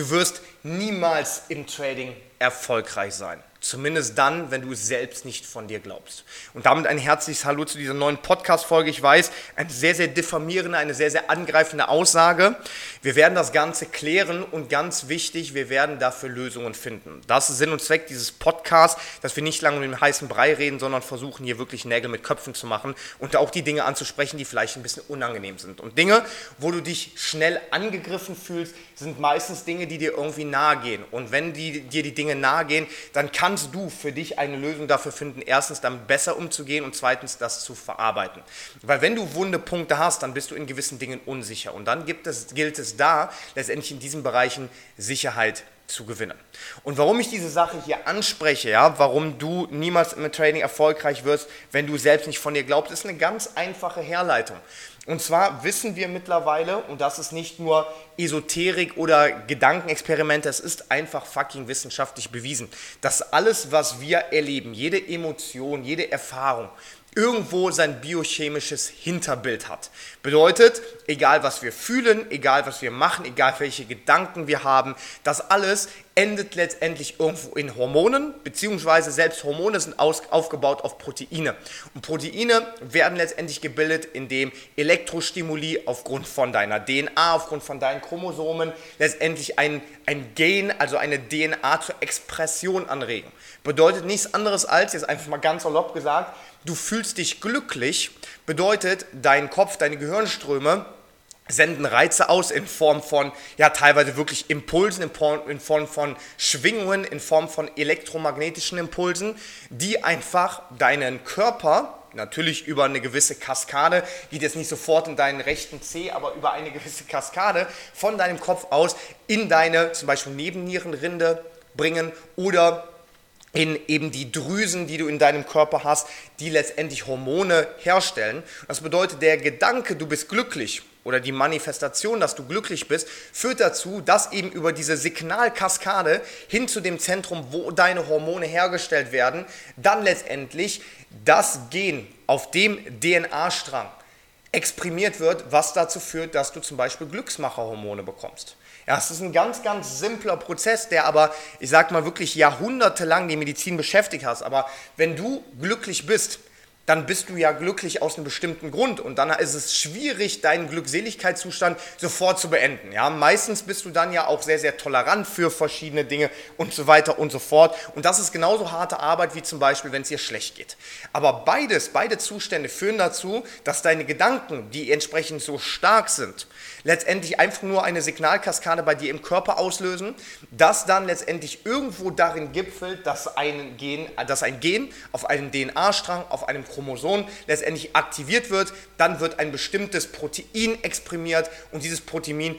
Du wirst niemals im Trading erfolgreich sein. Zumindest dann, wenn du es selbst nicht von dir glaubst. Und damit ein herzliches Hallo zu dieser neuen Podcast-Folge. Ich weiß, eine sehr, sehr diffamierende, eine sehr, sehr angreifende Aussage. Wir werden das Ganze klären und ganz wichtig, wir werden dafür Lösungen finden. Das ist Sinn und Zweck dieses Podcasts, dass wir nicht lange um den heißen Brei reden, sondern versuchen hier wirklich Nägel mit Köpfen zu machen und auch die Dinge anzusprechen, die vielleicht ein bisschen unangenehm sind. Und Dinge, wo du dich schnell angegriffen fühlst, sind meistens Dinge, die dir irgendwie nahe gehen. Und wenn die, dir die Dinge nahe gehen, dann kann kannst du für dich eine Lösung dafür finden, erstens damit besser umzugehen und zweitens das zu verarbeiten. Weil wenn du wunde Punkte hast, dann bist du in gewissen Dingen unsicher und dann es, gilt es da, letztendlich in diesen Bereichen Sicherheit zu gewinnen. Und warum ich diese Sache hier anspreche, ja, warum du niemals im Trading erfolgreich wirst, wenn du selbst nicht von dir glaubst, ist eine ganz einfache Herleitung. Und zwar wissen wir mittlerweile, und das ist nicht nur Esoterik oder Gedankenexperimente, es ist einfach fucking wissenschaftlich bewiesen, dass alles, was wir erleben, jede Emotion, jede Erfahrung, irgendwo sein biochemisches Hinterbild hat. Bedeutet, egal was wir fühlen, egal was wir machen, egal welche Gedanken wir haben, das alles endet letztendlich irgendwo in Hormonen, beziehungsweise selbst Hormone sind aus, aufgebaut auf Proteine. Und Proteine werden letztendlich gebildet, indem Elektrostimuli aufgrund von deiner DNA, aufgrund von deinen Chromosomen letztendlich ein, ein Gen, also eine DNA zur Expression anregen. Bedeutet nichts anderes als, jetzt einfach mal ganz salopp gesagt, du fühlst dich glücklich, bedeutet dein Kopf, deine Gehirnströme senden Reize aus in Form von, ja, teilweise wirklich Impulsen, in Form von Schwingungen, in Form von elektromagnetischen Impulsen, die einfach deinen Körper, natürlich über eine gewisse Kaskade, geht jetzt nicht sofort in deinen rechten Zeh, aber über eine gewisse Kaskade von deinem Kopf aus in deine zum Beispiel Nebennierenrinde bringen oder in eben die Drüsen, die du in deinem Körper hast, die letztendlich Hormone herstellen. Das bedeutet, der Gedanke, du bist glücklich oder die Manifestation, dass du glücklich bist, führt dazu, dass eben über diese Signalkaskade hin zu dem Zentrum, wo deine Hormone hergestellt werden, dann letztendlich das Gen auf dem DNA-Strang exprimiert wird, was dazu führt, dass du zum Beispiel Glücksmacherhormone bekommst. Ja, es ist ein ganz, ganz simpler Prozess, der aber, ich sag mal, wirklich jahrhundertelang die Medizin beschäftigt hat. Aber wenn du glücklich bist, dann bist du ja glücklich aus einem bestimmten Grund und dann ist es schwierig, deinen Glückseligkeitszustand sofort zu beenden. Ja, meistens bist du dann ja auch sehr, sehr tolerant für verschiedene Dinge und so weiter und so fort. Und das ist genauso harte Arbeit wie zum Beispiel, wenn es dir schlecht geht. Aber beides, beide Zustände führen dazu, dass deine Gedanken, die entsprechend so stark sind, letztendlich einfach nur eine Signalkaskade bei dir im Körper auslösen, das dann letztendlich irgendwo darin gipfelt, dass ein Gen, dass ein Gen auf einem DNA-Strang, auf einem Chromosom letztendlich aktiviert wird, dann wird ein bestimmtes Protein exprimiert und dieses Protein,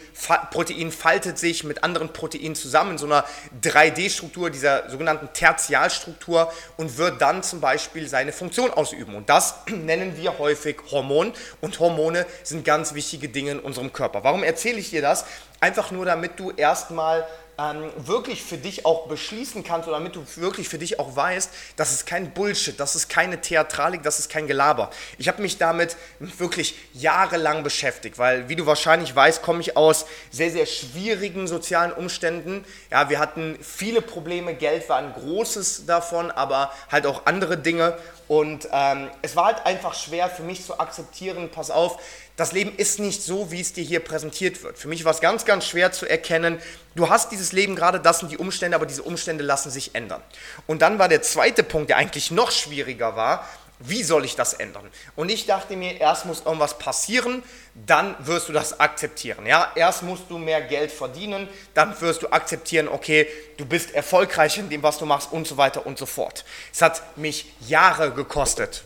Protein faltet sich mit anderen Proteinen zusammen in so einer 3D-Struktur, dieser sogenannten Tertialstruktur und wird dann zum Beispiel seine Funktion ausüben. Und das nennen wir häufig Hormon und Hormone sind ganz wichtige Dinge in unserem Körper. Warum erzähle ich dir das? Einfach nur, damit du erstmal ähm, wirklich für dich auch beschließen kannst oder damit du wirklich für dich auch weißt, das ist kein Bullshit, das ist keine Theatralik, das ist kein Gelaber. Ich habe mich damit wirklich jahrelang beschäftigt, weil wie du wahrscheinlich weißt, komme ich aus sehr, sehr schwierigen sozialen Umständen. Ja, wir hatten viele Probleme, Geld war ein großes davon, aber halt auch andere Dinge. Und ähm, es war halt einfach schwer für mich zu akzeptieren, pass auf, das Leben ist nicht so, wie es dir hier präsentiert wird. Für mich war es ganz, ganz schwer zu erkennen, du hast dieses Leben gerade, das sind die Umstände, aber diese Umstände lassen sich ändern. Und dann war der zweite Punkt, der eigentlich noch schwieriger war, wie soll ich das ändern? Und ich dachte mir, erst muss irgendwas passieren, dann wirst du das akzeptieren. Ja? Erst musst du mehr Geld verdienen, dann wirst du akzeptieren, okay, du bist erfolgreich in dem, was du machst und so weiter und so fort. Es hat mich Jahre gekostet,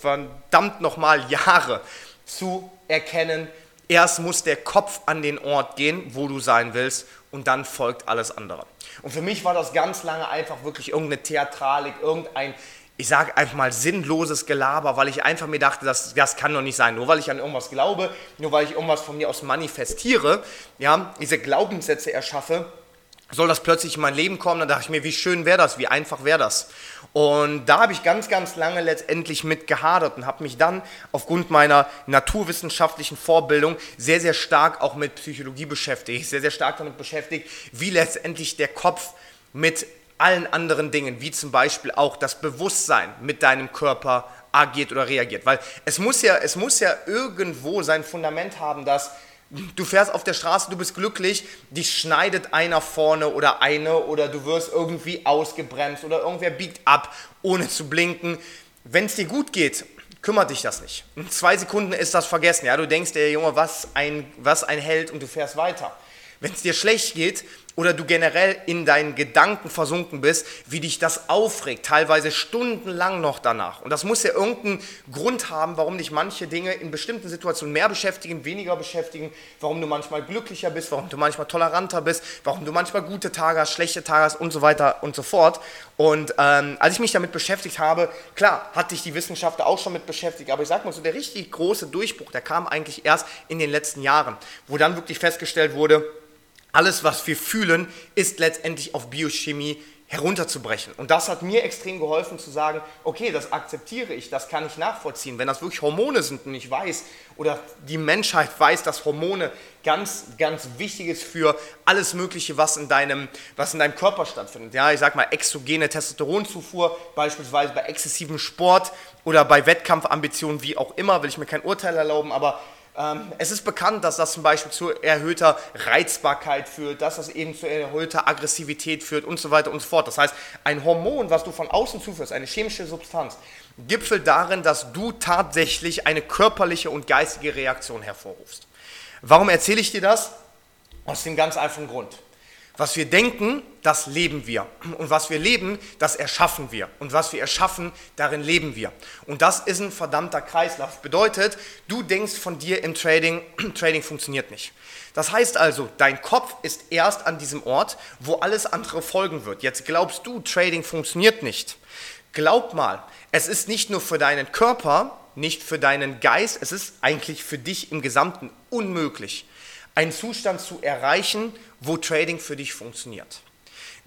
verdammt nochmal Jahre, zu erkennen, erst muss der Kopf an den Ort gehen, wo du sein willst, und dann folgt alles andere. Und für mich war das ganz lange einfach wirklich irgendeine Theatralik, irgendein, ich sage einfach mal sinnloses Gelaber, weil ich einfach mir dachte, das, das kann doch nicht sein. Nur weil ich an irgendwas glaube, nur weil ich irgendwas von mir aus manifestiere, ja, diese Glaubenssätze erschaffe, soll das plötzlich in mein Leben kommen. Dann dachte ich mir, wie schön wäre das, wie einfach wäre das. Und da habe ich ganz, ganz lange letztendlich mit gehadert und habe mich dann aufgrund meiner naturwissenschaftlichen Vorbildung sehr, sehr stark auch mit Psychologie beschäftigt, sehr, sehr stark damit beschäftigt, wie letztendlich der Kopf mit allen anderen Dingen, wie zum Beispiel auch das Bewusstsein mit deinem Körper agiert oder reagiert. Weil es muss ja, es muss ja irgendwo sein Fundament haben, dass du fährst auf der Straße, du bist glücklich, dich schneidet einer vorne oder eine oder du wirst irgendwie ausgebremst oder irgendwer biegt ab, ohne zu blinken. Wenn es dir gut geht, kümmert dich das nicht. In zwei Sekunden ist das vergessen. Ja, du denkst dir, Junge, was ein, was ein Held und du fährst weiter. Wenn es dir schlecht geht, oder du generell in deinen Gedanken versunken bist, wie dich das aufregt, teilweise stundenlang noch danach. Und das muss ja irgendeinen Grund haben, warum dich manche Dinge in bestimmten Situationen mehr beschäftigen, weniger beschäftigen, warum du manchmal glücklicher bist, warum du manchmal toleranter bist, warum du manchmal gute Tage hast, schlechte Tage hast und so weiter und so fort. Und ähm, als ich mich damit beschäftigt habe, klar, hat dich die Wissenschaft auch schon mit beschäftigt, aber ich sag mal so, der richtig große Durchbruch, der kam eigentlich erst in den letzten Jahren, wo dann wirklich festgestellt wurde, alles, was wir fühlen, ist letztendlich auf Biochemie herunterzubrechen. Und das hat mir extrem geholfen zu sagen, okay, das akzeptiere ich, das kann ich nachvollziehen. Wenn das wirklich Hormone sind und ich weiß, oder die Menschheit weiß, dass Hormone ganz, ganz wichtig ist für alles Mögliche, was in deinem, was in deinem Körper stattfindet. Ja, ich sag mal, exogene Testosteronzufuhr, beispielsweise bei exzessivem Sport oder bei Wettkampfambitionen, wie auch immer, will ich mir kein Urteil erlauben, aber es ist bekannt, dass das zum Beispiel zu erhöhter Reizbarkeit führt, dass das eben zu erhöhter Aggressivität führt und so weiter und so fort. Das heißt, ein Hormon, was du von außen zuführst, eine chemische Substanz, gipfelt darin, dass du tatsächlich eine körperliche und geistige Reaktion hervorrufst. Warum erzähle ich dir das? Aus dem ganz einfachen Grund. Was wir denken, das leben wir. Und was wir leben, das erschaffen wir. Und was wir erschaffen, darin leben wir. Und das ist ein verdammter Kreislauf. Bedeutet, du denkst von dir im Trading, Trading funktioniert nicht. Das heißt also, dein Kopf ist erst an diesem Ort, wo alles andere folgen wird. Jetzt glaubst du, Trading funktioniert nicht. Glaub mal, es ist nicht nur für deinen Körper, nicht für deinen Geist, es ist eigentlich für dich im Gesamten unmöglich, einen Zustand zu erreichen, wo Trading für dich funktioniert.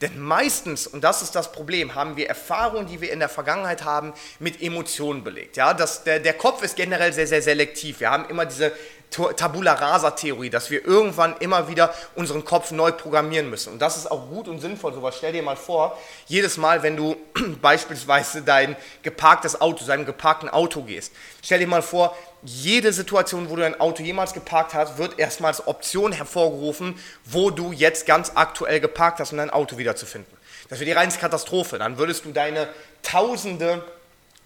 Denn meistens, und das ist das Problem, haben wir Erfahrungen, die wir in der Vergangenheit haben, mit Emotionen belegt. Ja, das, der, der Kopf ist generell sehr, sehr selektiv. Wir haben immer diese Tabula Rasa-Theorie, dass wir irgendwann immer wieder unseren Kopf neu programmieren müssen. Und das ist auch gut und sinnvoll. Sowas stell dir mal vor, jedes Mal, wenn du beispielsweise dein geparktes Auto, deinem geparkten Auto gehst, stell dir mal vor, jede Situation, wo du dein Auto jemals geparkt hast, wird erstmal als Option hervorgerufen, wo du jetzt ganz aktuell geparkt hast, um dein Auto wiederzufinden. Das wäre die reinste Katastrophe. Dann würdest du deine tausende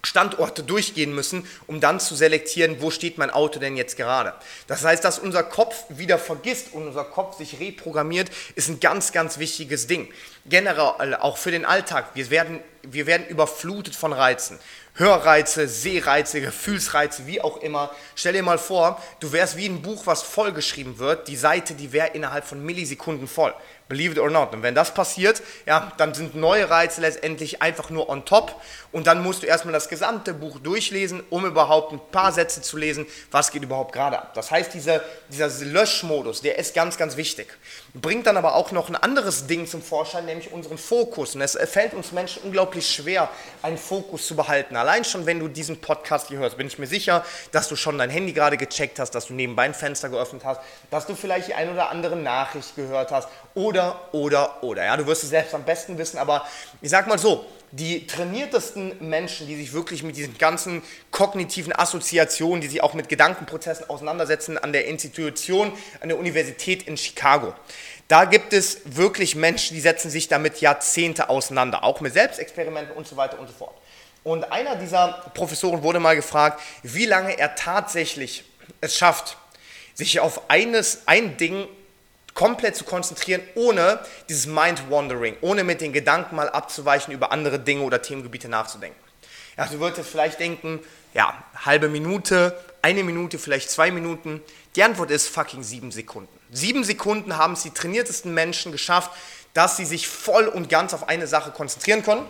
Standorte durchgehen müssen, um dann zu selektieren, wo steht mein Auto denn jetzt gerade. Das heißt, dass unser Kopf wieder vergisst und unser Kopf sich reprogrammiert, ist ein ganz, ganz wichtiges Ding. Generell auch für den Alltag. Wir werden, wir werden überflutet von Reizen. Hörreize, Sehreize, Gefühlsreize, wie auch immer. Stell dir mal vor, du wärst wie ein Buch, was vollgeschrieben wird. Die Seite, die wäre innerhalb von Millisekunden voll. Believe it or not. Und wenn das passiert, ja, dann sind neue Reize letztendlich einfach nur on top. Und dann musst du erstmal das gesamte Buch durchlesen, um überhaupt ein paar Sätze zu lesen, was geht überhaupt gerade ab. Das heißt, dieser, dieser Löschmodus, der ist ganz, ganz wichtig. Bringt dann aber auch noch ein anderes Ding zum Vorschein, nämlich unseren Fokus. Und es fällt uns Menschen unglaublich schwer, einen Fokus zu behalten. Schon, wenn du diesen Podcast hier hörst, bin ich mir sicher, dass du schon dein Handy gerade gecheckt hast, dass du nebenbei ein Fenster geöffnet hast, dass du vielleicht die ein oder andere Nachricht gehört hast oder, oder, oder. Ja, du wirst es selbst am besten wissen, aber ich sag mal so, die trainiertesten Menschen, die sich wirklich mit diesen ganzen kognitiven Assoziationen, die sich auch mit Gedankenprozessen auseinandersetzen, an der Institution, an der Universität in Chicago. Da gibt es wirklich Menschen, die setzen sich damit Jahrzehnte auseinander, auch mit Selbstexperimenten und so weiter und so fort. Und einer dieser Professoren wurde mal gefragt, wie lange er tatsächlich es schafft, sich auf eines, ein Ding komplett zu konzentrieren, ohne dieses Mind-Wandering, ohne mit den Gedanken mal abzuweichen, über andere Dinge oder Themengebiete nachzudenken. Ja, du würdest vielleicht denken, ja, halbe Minute, eine Minute, vielleicht zwei Minuten. Die Antwort ist fucking sieben Sekunden. Sieben Sekunden haben es die trainiertesten Menschen geschafft, dass sie sich voll und ganz auf eine Sache konzentrieren können,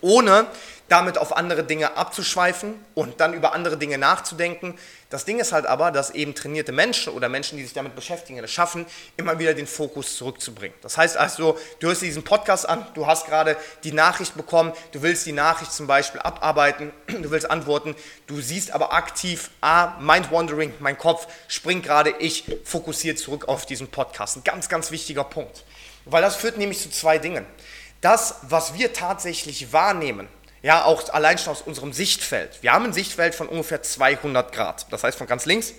ohne damit auf andere Dinge abzuschweifen und dann über andere Dinge nachzudenken. Das Ding ist halt aber, dass eben trainierte Menschen oder Menschen, die sich damit beschäftigen, es schaffen, immer wieder den Fokus zurückzubringen. Das heißt also, du hörst diesen Podcast an, du hast gerade die Nachricht bekommen, du willst die Nachricht zum Beispiel abarbeiten, du willst antworten, du siehst aber aktiv, ah, Mind-Wandering, mein Kopf springt gerade, ich fokussiere zurück auf diesen Podcast. Ein ganz, ganz wichtiger Punkt. Weil das führt nämlich zu zwei Dingen. Das, was wir tatsächlich wahrnehmen, ja, auch allein schon aus unserem Sichtfeld. Wir haben ein Sichtfeld von ungefähr 200 Grad. Das heißt, von ganz links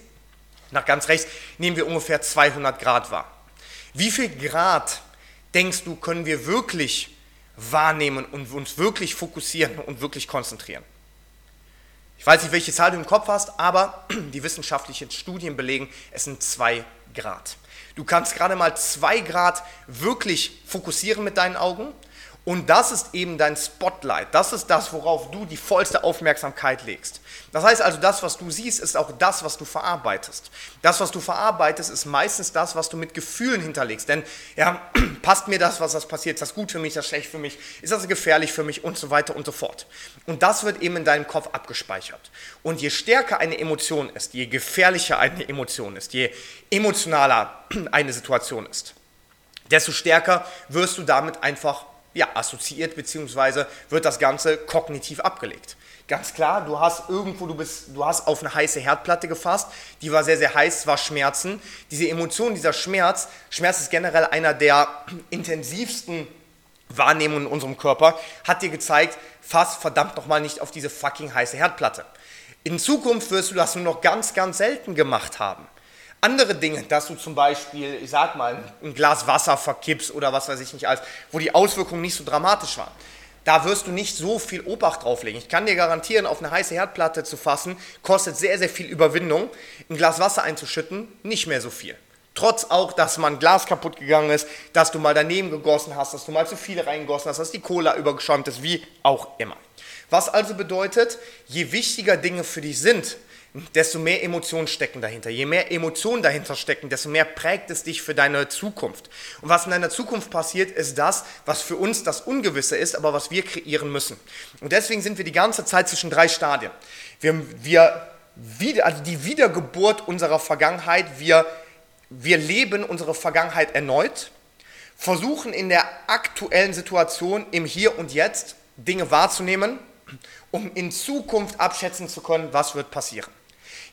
nach ganz rechts nehmen wir ungefähr 200 Grad wahr. Wie viel Grad denkst du, können wir wirklich wahrnehmen und uns wirklich fokussieren und wirklich konzentrieren? Ich weiß nicht, welche Zahl du im Kopf hast, aber die wissenschaftlichen Studien belegen, es sind 2 Grad. Du kannst gerade mal 2 Grad wirklich fokussieren mit deinen Augen und das ist eben dein Spotlight. Das ist das, worauf du die vollste Aufmerksamkeit legst. Das heißt also, das, was du siehst, ist auch das, was du verarbeitest. Das, was du verarbeitest, ist meistens das, was du mit Gefühlen hinterlegst. Denn ja, passt mir das, was das passiert? Ist das gut für mich? Ist das schlecht für mich? Ist das gefährlich für mich? Und so weiter und so fort. Und das wird eben in deinem Kopf abgespeichert. Und je stärker eine Emotion ist, je gefährlicher eine Emotion ist, je emotionaler eine Situation ist, desto stärker wirst du damit einfach ja, assoziiert, beziehungsweise wird das Ganze kognitiv abgelegt. Ganz klar, du hast irgendwo, du bist, du hast auf eine heiße Herdplatte gefasst, die war sehr, sehr heiß, war Schmerzen. Diese Emotion, dieser Schmerz, Schmerz ist generell einer der intensivsten Wahrnehmungen in unserem Körper, hat dir gezeigt, fass verdammt nochmal nicht auf diese fucking heiße Herdplatte. In Zukunft wirst du das nur noch ganz, ganz selten gemacht haben andere Dinge, dass du zum Beispiel, ich sag mal, ein Glas Wasser verkippst oder was weiß ich nicht alles, wo die Auswirkungen nicht so dramatisch waren. Da wirst du nicht so viel Obacht drauflegen. Ich kann dir garantieren, auf eine heiße Herdplatte zu fassen, kostet sehr, sehr viel Überwindung. Ein Glas Wasser einzuschütten, nicht mehr so viel. Trotz auch, dass mal ein Glas kaputt gegangen ist, dass du mal daneben gegossen hast, dass du mal zu viel reingegossen hast, dass die Cola übergeschäumt ist, wie auch immer. Was also bedeutet, je wichtiger Dinge für dich sind, desto mehr Emotionen stecken dahinter. Je mehr Emotionen dahinter stecken, desto mehr prägt es dich für deine Zukunft. Und was in deiner Zukunft passiert, ist das, was für uns das Ungewisse ist, aber was wir kreieren müssen. Und deswegen sind wir die ganze Zeit zwischen drei Stadien. Wir, wir wieder, also die Wiedergeburt unserer Vergangenheit, wir, wir leben unsere Vergangenheit erneut, versuchen in der aktuellen Situation im Hier und Jetzt Dinge wahrzunehmen, um in Zukunft abschätzen zu können, was wird passieren.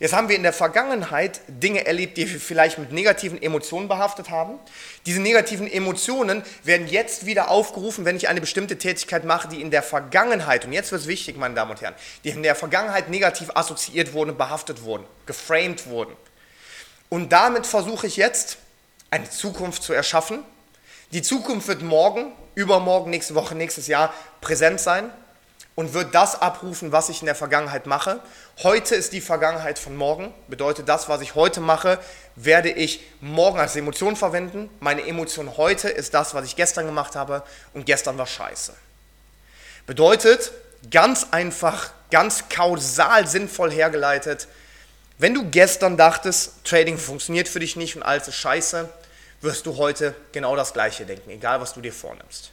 Jetzt haben wir in der Vergangenheit Dinge erlebt, die wir vielleicht mit negativen Emotionen behaftet haben. Diese negativen Emotionen werden jetzt wieder aufgerufen, wenn ich eine bestimmte Tätigkeit mache, die in der Vergangenheit, und jetzt wird es wichtig, meine Damen und Herren, die in der Vergangenheit negativ assoziiert wurden, behaftet wurden, geframed wurden. Und damit versuche ich jetzt eine Zukunft zu erschaffen. Die Zukunft wird morgen, übermorgen, nächste Woche, nächstes Jahr präsent sein und wird das abrufen, was ich in der Vergangenheit mache. Heute ist die Vergangenheit von morgen. Bedeutet, das, was ich heute mache, werde ich morgen als Emotion verwenden. Meine Emotion heute ist das, was ich gestern gemacht habe und gestern war scheiße. Bedeutet, ganz einfach, ganz kausal sinnvoll hergeleitet, wenn du gestern dachtest, Trading funktioniert für dich nicht und alles ist scheiße, wirst du heute genau das Gleiche denken, egal was du dir vornimmst.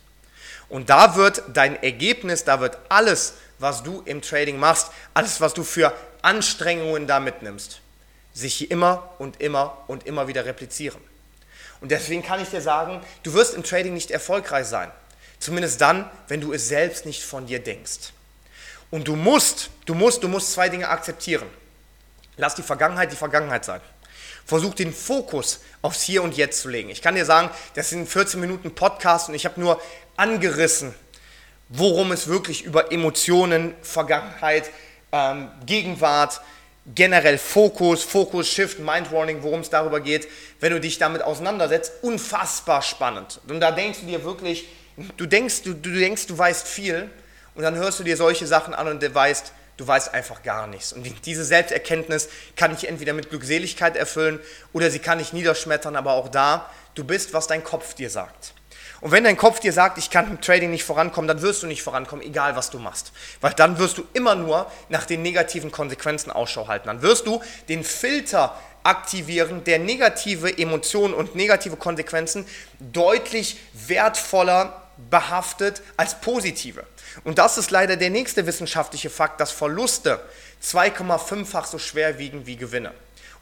Und da wird dein Ergebnis, da wird alles, was du im Trading machst, alles, was du für Anstrengungen da mitnimmst, sich immer und immer und immer wieder replizieren. Und deswegen kann ich dir sagen, du wirst im Trading nicht erfolgreich sein. Zumindest dann, wenn du es selbst nicht von dir denkst. Und du musst, du musst, du musst zwei Dinge akzeptieren. Lass die Vergangenheit die Vergangenheit sein. Versuch den Fokus aufs Hier und Jetzt zu legen. Ich kann dir sagen, das sind 14 Minuten Podcast und ich habe nur angerissen, worum es wirklich über Emotionen, Vergangenheit, ähm, Gegenwart, generell Fokus, Fokus, Shift, Mind Warning, worum es darüber geht, wenn du dich damit auseinandersetzt, unfassbar spannend. Und da denkst du dir wirklich, du denkst, du, du denkst, du weißt viel und dann hörst du dir solche Sachen an und du weißt, du weißt einfach gar nichts. Und diese Selbsterkenntnis kann ich entweder mit Glückseligkeit erfüllen oder sie kann ich niederschmettern, aber auch da, du bist, was dein Kopf dir sagt. Und wenn dein Kopf dir sagt, ich kann im Trading nicht vorankommen, dann wirst du nicht vorankommen, egal was du machst. Weil dann wirst du immer nur nach den negativen Konsequenzen Ausschau halten. Dann wirst du den Filter aktivieren, der negative Emotionen und negative Konsequenzen deutlich wertvoller behaftet als positive. Und das ist leider der nächste wissenschaftliche Fakt, dass Verluste 2,5-fach so schwer wiegen wie Gewinne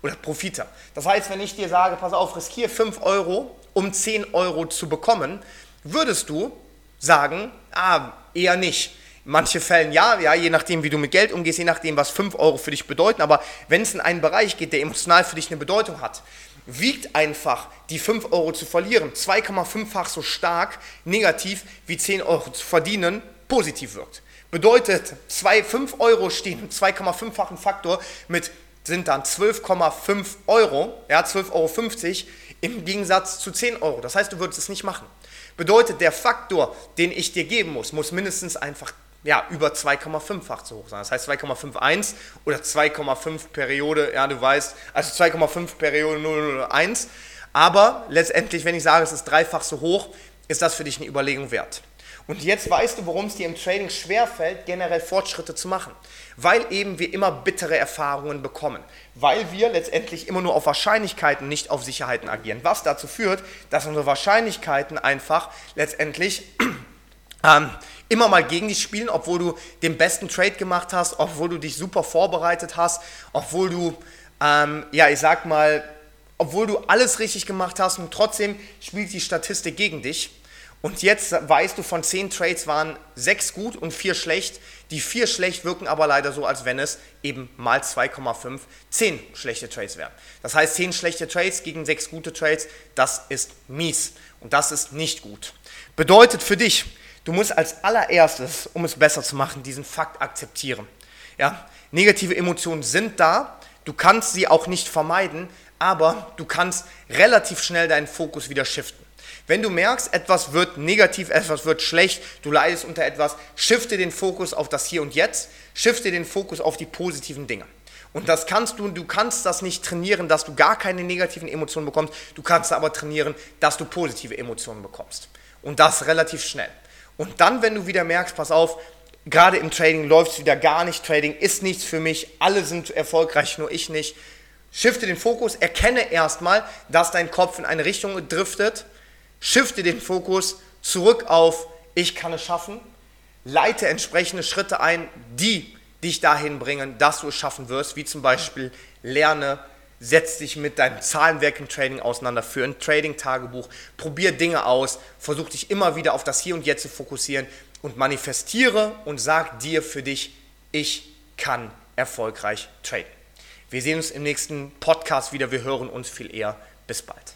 oder Profite. Das heißt, wenn ich dir sage, pass auf, riskiere 5 Euro, um 10 Euro zu bekommen, würdest du sagen, ah, eher nicht. In manchen Fällen ja, ja, je nachdem, wie du mit Geld umgehst, je nachdem, was 5 Euro für dich bedeuten. Aber wenn es in einen Bereich geht, der emotional für dich eine Bedeutung hat, wiegt einfach die 5 Euro zu verlieren 2,5-fach so stark negativ wie 10 Euro zu verdienen positiv wirkt. Bedeutet, 2, 5 Euro stehen im 2,5-fachen Faktor mit sind dann 12,5 Euro, ja, 12,50 Euro im Gegensatz zu 10 Euro. Das heißt, du würdest es nicht machen. Bedeutet, der Faktor, den ich dir geben muss, muss mindestens einfach ja, über 2,5-fach zu hoch sein. Das heißt 2,51 oder 2,5 Periode, ja, du weißt, also 2,5 Periode 001. Aber letztendlich, wenn ich sage, es ist dreifach so hoch, ist das für dich eine Überlegung wert. Und jetzt weißt du, warum es dir im Trading schwerfällt, generell Fortschritte zu machen. Weil eben wir immer bittere Erfahrungen bekommen. Weil wir letztendlich immer nur auf Wahrscheinlichkeiten, nicht auf Sicherheiten agieren. Was dazu führt, dass unsere Wahrscheinlichkeiten einfach letztendlich ähm, immer mal gegen dich spielen, obwohl du den besten Trade gemacht hast, obwohl du dich super vorbereitet hast, obwohl du, ähm, ja, ich sag mal, obwohl du alles richtig gemacht hast und trotzdem spielt die Statistik gegen dich. Und jetzt weißt du, von zehn Trades waren sechs gut und vier schlecht. Die vier schlecht wirken aber leider so, als wenn es eben mal 2,5 zehn schlechte Trades wären. Das heißt, zehn schlechte Trades gegen sechs gute Trades, das ist mies und das ist nicht gut. Bedeutet für dich, du musst als allererstes, um es besser zu machen, diesen Fakt akzeptieren. Ja, negative Emotionen sind da, du kannst sie auch nicht vermeiden, aber du kannst relativ schnell deinen Fokus wieder shiften. Wenn du merkst, etwas wird negativ, etwas wird schlecht, du leidest unter etwas, shifte den Fokus auf das Hier und Jetzt, shifte den Fokus auf die positiven Dinge. Und das kannst du, du kannst das nicht trainieren, dass du gar keine negativen Emotionen bekommst, du kannst aber trainieren, dass du positive Emotionen bekommst. Und das relativ schnell. Und dann, wenn du wieder merkst, pass auf, gerade im Trading läuft es wieder gar nicht, Trading ist nichts für mich, alle sind erfolgreich, nur ich nicht. Shifte den Fokus, erkenne erstmal, dass dein Kopf in eine Richtung driftet shifte den Fokus zurück auf ich kann es schaffen, leite entsprechende Schritte ein, die dich dahin bringen, dass du es schaffen wirst, wie zum Beispiel lerne, setz dich mit deinem Zahlenwerk im Trading auseinander, für ein Trading-Tagebuch, probier Dinge aus, versuch dich immer wieder auf das Hier und Jetzt zu fokussieren und manifestiere und sag dir für dich, ich kann erfolgreich traden. Wir sehen uns im nächsten Podcast wieder, wir hören uns viel eher. Bis bald.